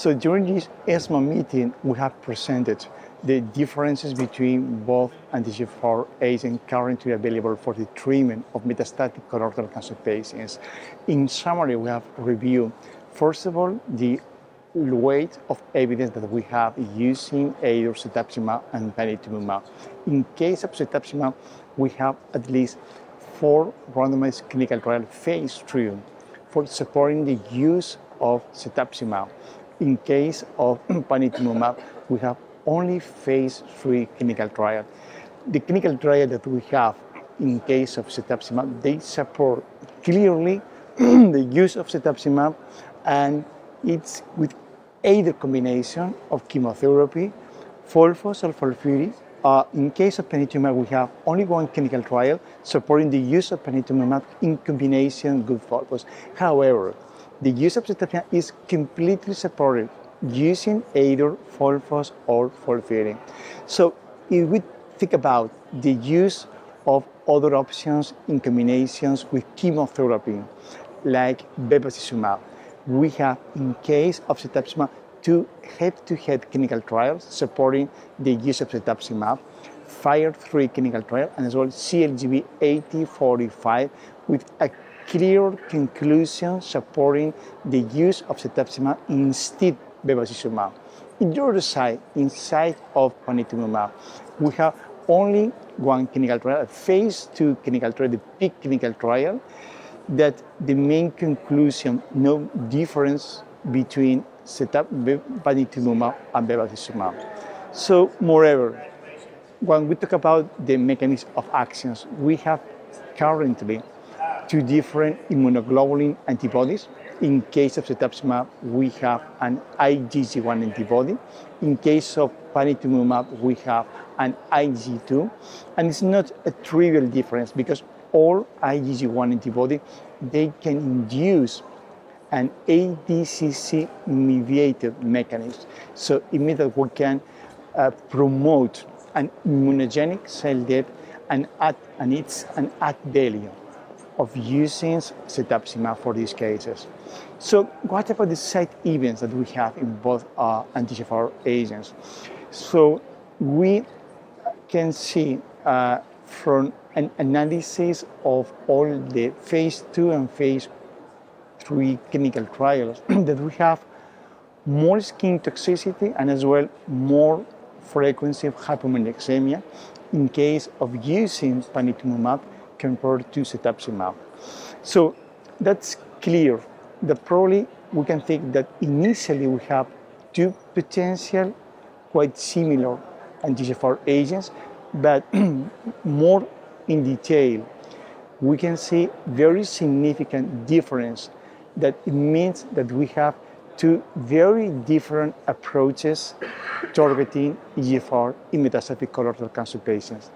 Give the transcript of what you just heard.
So during this ESMO meeting, we have presented the differences between both anti-EGFR agents currently available for the treatment of metastatic colorectal cancer patients. In summary, we have reviewed, first of all, the weight of evidence that we have using either cetuximab and panitumumab. In case of cetuximab, we have at least four randomized clinical trial phase three for supporting the use of cetuximab. In case of panitumumab, we have only phase three clinical trial. The clinical trial that we have in case of cetuximab, they support clearly the use of cetuximab and it's with either combination of chemotherapy, FOLFOX or FOLFIRI. Uh, in case of panitumumab, we have only one clinical trial supporting the use of panitumumab in combination with FOLFOX. However, the use of cetuximab is completely separated using either FOLFOX or FOLFIRI. So if we think about the use of other options in combinations with chemotherapy, like bevacizumab, we have, in case of cetuximab, two head-to-head clinical trials supporting the use of cetuximab, FIRE3 clinical trial, and as well CLGB 8045 with a clear conclusion supporting the use of cetuximab instead of bevacizumab. In the other side, inside of panitumumab, we have only one clinical trial, a phase two clinical trial, the PEAK clinical trial, that the main conclusion, no difference between setup panitumumab and bevacizumab. So, moreover, when we talk about the mechanism of actions, we have currently two different immunoglobulin antibodies. In case of cetuximab, we have an IgG1 antibody. In case of panitumumab, we have an IgG2. And it's not a trivial difference because all IgG1 antibody, they can induce an ADCC-mediated mechanism. So it means that we can uh, promote an immunogenic cell death and, add, and it's an add value of using cetuximab for these cases. So what about the side events that we have in both uh, anti-EGFR agents? So we can see uh, from an analysis of all the phase two and phase three clinical trials that we have more skin toxicity and as well more frequency of hypomagnesemia in case of using panitumumab compared to cetuximab. So that's clear that probably we can think that initially we have two potential quite similar anti-EGFR agents, but more in detail, we can see very significant difference that it means that we have two very different approaches targeting EGFR in metastatic colorectal cancer patients.